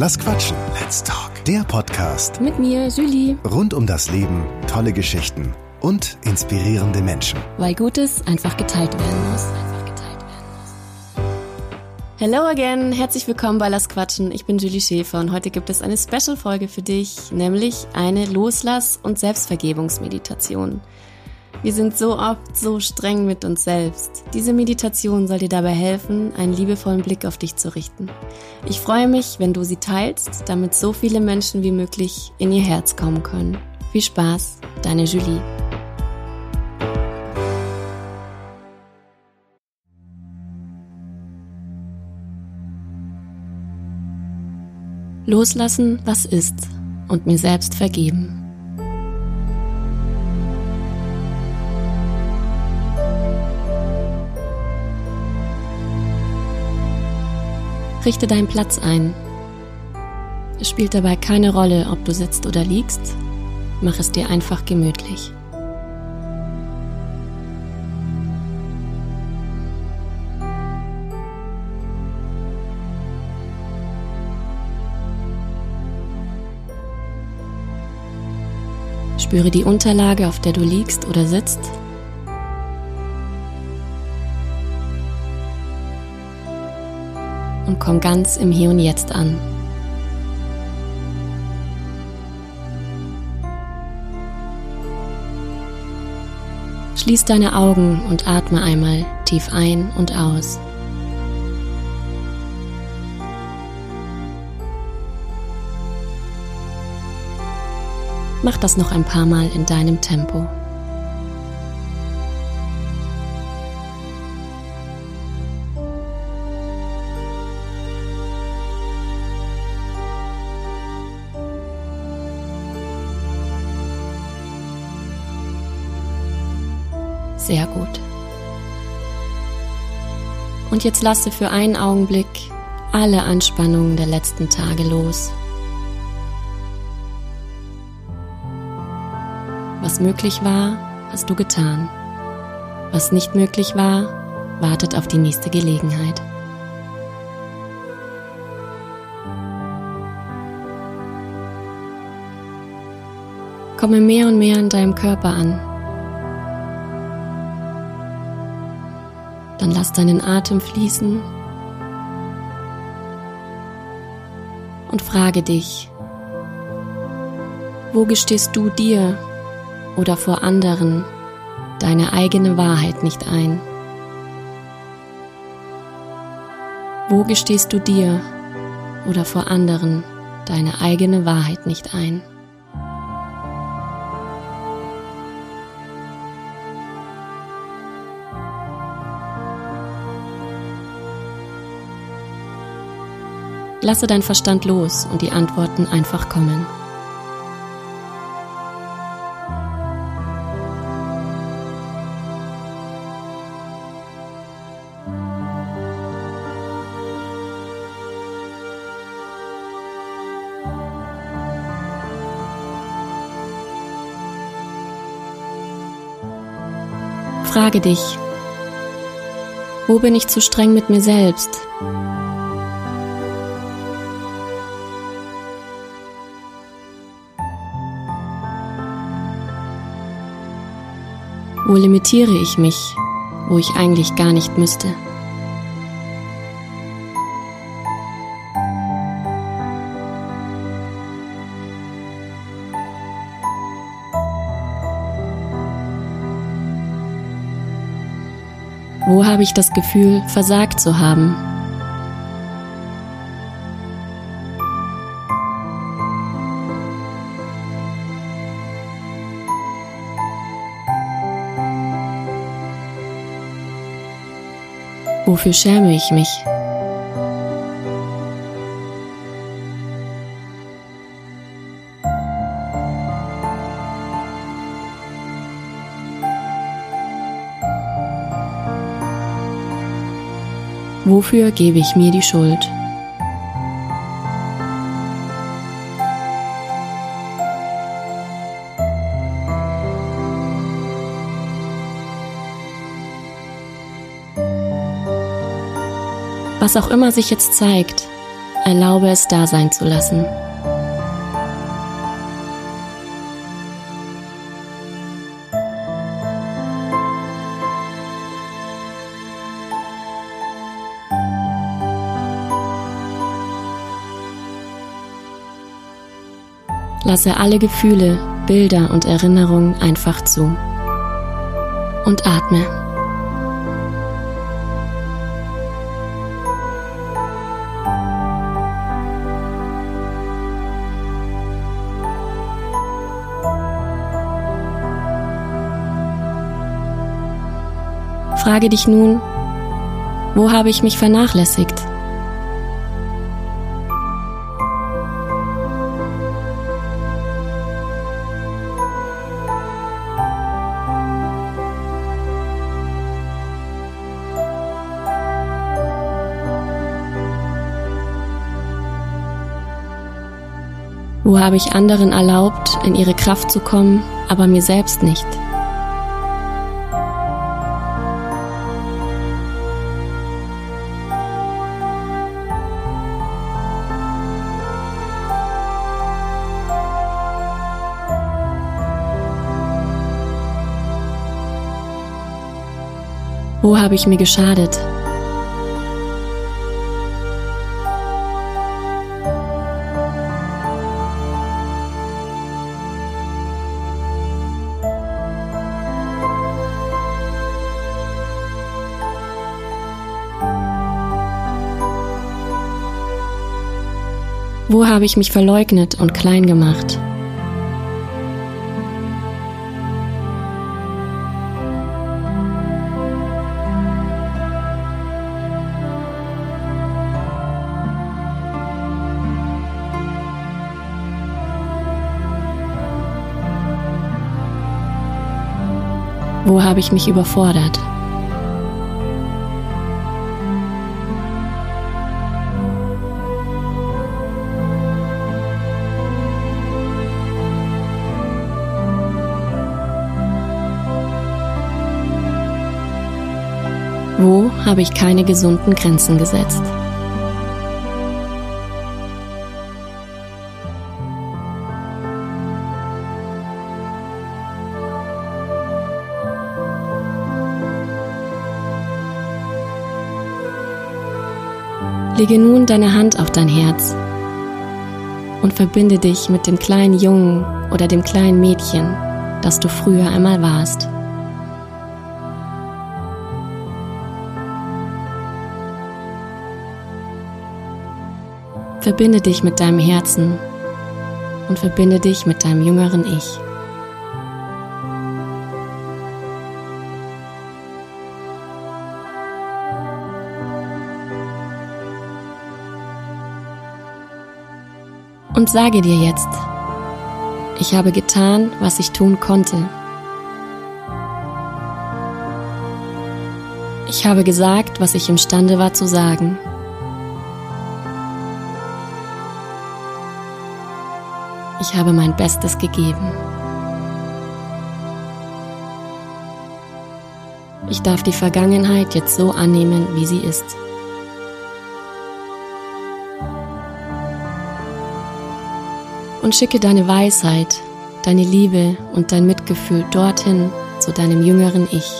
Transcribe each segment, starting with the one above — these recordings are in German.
Lass quatschen. Let's talk. Der Podcast Mit mir, Julie. rund um das Leben, tolle Geschichten und inspirierende Menschen. Weil Gutes einfach geteilt werden muss. Hello again, herzlich willkommen bei Lass Quatschen. Ich bin Julie Schäfer und heute gibt es eine Special-Folge für dich, nämlich eine Loslass- und Selbstvergebungsmeditation. Wir sind so oft so streng mit uns selbst. Diese Meditation soll dir dabei helfen, einen liebevollen Blick auf dich zu richten. Ich freue mich, wenn du sie teilst, damit so viele Menschen wie möglich in ihr Herz kommen können. Viel Spaß, deine Julie. Loslassen, was ist und mir selbst vergeben. Richte deinen Platz ein. Es spielt dabei keine Rolle, ob du sitzt oder liegst. Mach es dir einfach gemütlich. Spüre die Unterlage, auf der du liegst oder sitzt. Komm ganz im Hier und Jetzt an. Schließ deine Augen und atme einmal tief ein und aus. Mach das noch ein paar Mal in deinem Tempo. Sehr gut. Und jetzt lasse für einen Augenblick alle Anspannungen der letzten Tage los. Was möglich war, hast du getan. Was nicht möglich war, wartet auf die nächste Gelegenheit. Komme mehr und mehr in deinem Körper an. Dann lass deinen Atem fließen und frage dich, wo gestehst du dir oder vor anderen deine eigene Wahrheit nicht ein? Wo gestehst du dir oder vor anderen deine eigene Wahrheit nicht ein? Lasse dein Verstand los und die Antworten einfach kommen. Frage dich, wo bin ich zu streng mit mir selbst? Wo limitiere ich mich, wo ich eigentlich gar nicht müsste? Wo habe ich das Gefühl, versagt zu haben? Wofür schäme ich mich? Wofür gebe ich mir die Schuld? Was auch immer sich jetzt zeigt, erlaube es da sein zu lassen. Lasse alle Gefühle, Bilder und Erinnerungen einfach zu. Und atme. Frage dich nun, wo habe ich mich vernachlässigt? Wo habe ich anderen erlaubt, in ihre Kraft zu kommen, aber mir selbst nicht? Wo habe ich mir geschadet? Wo habe ich mich verleugnet und klein gemacht? Wo habe ich mich überfordert? Wo habe ich keine gesunden Grenzen gesetzt? Lege nun deine Hand auf dein Herz und verbinde dich mit dem kleinen Jungen oder dem kleinen Mädchen, das du früher einmal warst. Verbinde dich mit deinem Herzen und verbinde dich mit deinem jüngeren Ich. Und sage dir jetzt, ich habe getan, was ich tun konnte. Ich habe gesagt, was ich imstande war zu sagen. Ich habe mein Bestes gegeben. Ich darf die Vergangenheit jetzt so annehmen, wie sie ist. Und schicke deine Weisheit, deine Liebe und dein Mitgefühl dorthin zu deinem jüngeren Ich.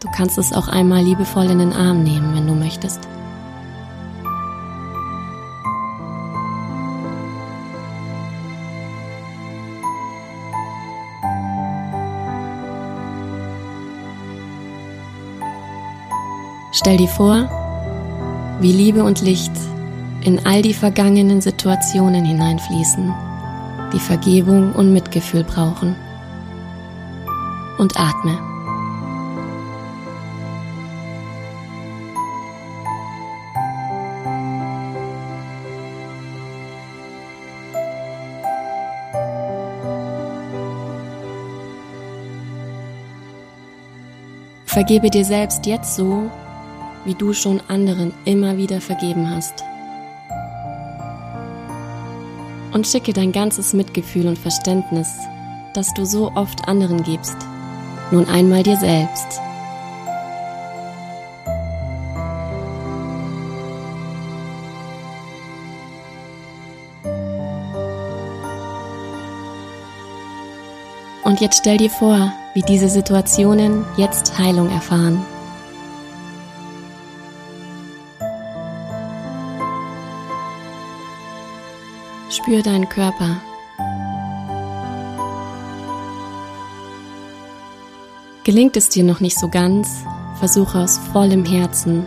Du kannst es auch einmal liebevoll in den Arm nehmen, wenn du möchtest. Stell dir vor, wie Liebe und Licht in all die vergangenen Situationen hineinfließen, die Vergebung und Mitgefühl brauchen. Und atme. Vergebe dir selbst jetzt so, wie du schon anderen immer wieder vergeben hast. Und schicke dein ganzes Mitgefühl und Verständnis, das du so oft anderen gibst, nun einmal dir selbst. Und jetzt stell dir vor, wie diese Situationen jetzt Heilung erfahren. Spür deinen Körper. Gelingt es dir noch nicht so ganz, versuche aus vollem Herzen,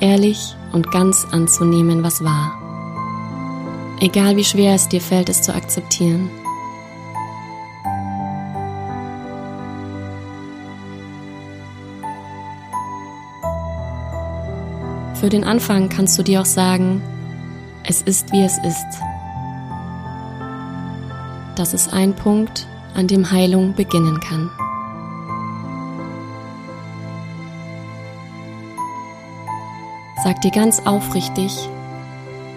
ehrlich und ganz anzunehmen, was war. Egal wie schwer es dir fällt, es zu akzeptieren. Für den Anfang kannst du dir auch sagen, es ist wie es ist. Das ist ein Punkt, an dem Heilung beginnen kann. Sag dir ganz aufrichtig,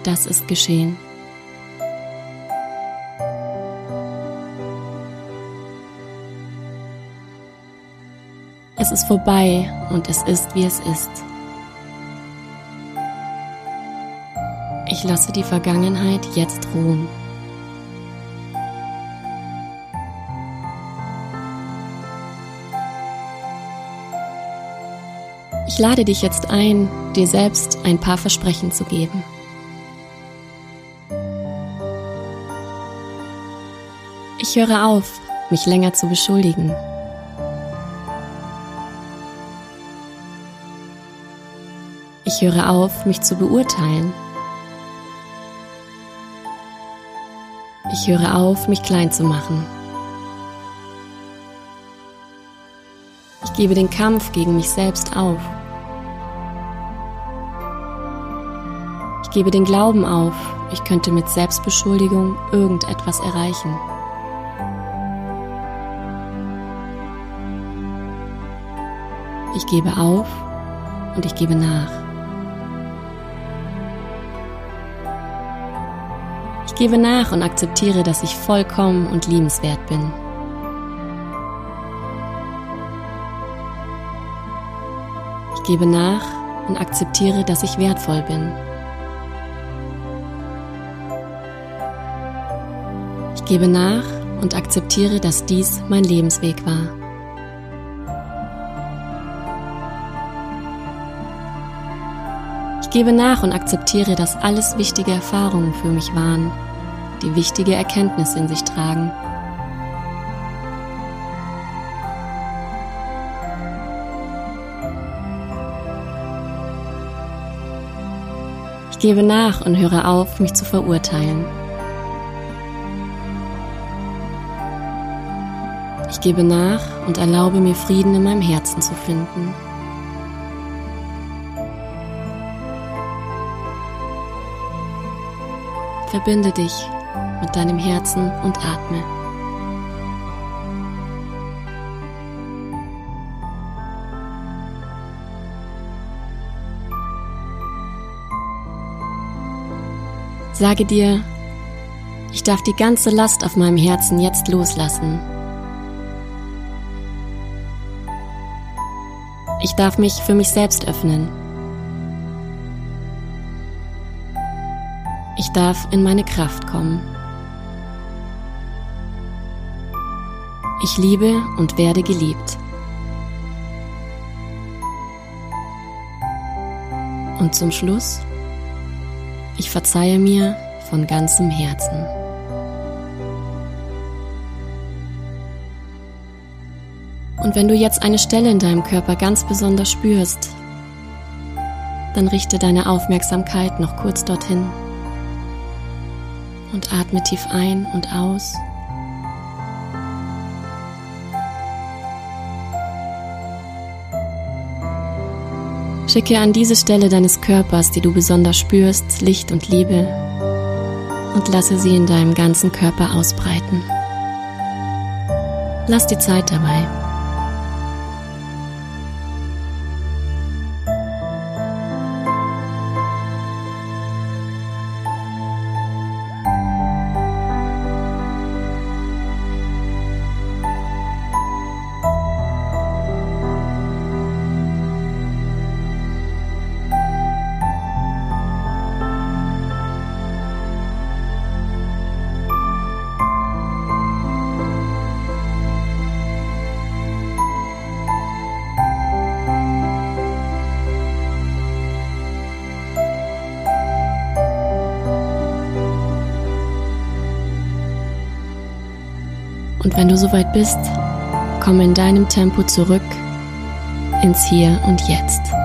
das ist geschehen. Es ist vorbei und es ist, wie es ist. Ich lasse die Vergangenheit jetzt ruhen. Ich lade dich jetzt ein, dir selbst ein paar Versprechen zu geben. Ich höre auf, mich länger zu beschuldigen. Ich höre auf, mich zu beurteilen. Ich höre auf, mich klein zu machen. Gebe den Kampf gegen mich selbst auf. Ich gebe den Glauben auf, ich könnte mit Selbstbeschuldigung irgendetwas erreichen. Ich gebe auf und ich gebe nach. gebe nach und akzeptiere, dass ich vollkommen und liebenswert bin. Gebe nach und akzeptiere, dass ich wertvoll bin. Ich gebe nach und akzeptiere, dass dies mein Lebensweg war. Ich gebe nach und akzeptiere, dass alles wichtige Erfahrungen für mich waren die wichtige Erkenntnisse in sich tragen. Ich gebe nach und höre auf, mich zu verurteilen. Ich gebe nach und erlaube mir Frieden in meinem Herzen zu finden. Verbinde dich mit deinem Herzen und atme. Sage dir, ich darf die ganze Last auf meinem Herzen jetzt loslassen. Ich darf mich für mich selbst öffnen. Ich darf in meine Kraft kommen. Ich liebe und werde geliebt. Und zum Schluss, ich verzeihe mir von ganzem Herzen. Und wenn du jetzt eine Stelle in deinem Körper ganz besonders spürst, dann richte deine Aufmerksamkeit noch kurz dorthin und atme tief ein und aus. Schicke an diese Stelle deines Körpers, die du besonders spürst, Licht und Liebe und lasse sie in deinem ganzen Körper ausbreiten. Lass die Zeit dabei. Wenn du soweit bist, komm in deinem Tempo zurück ins Hier und Jetzt.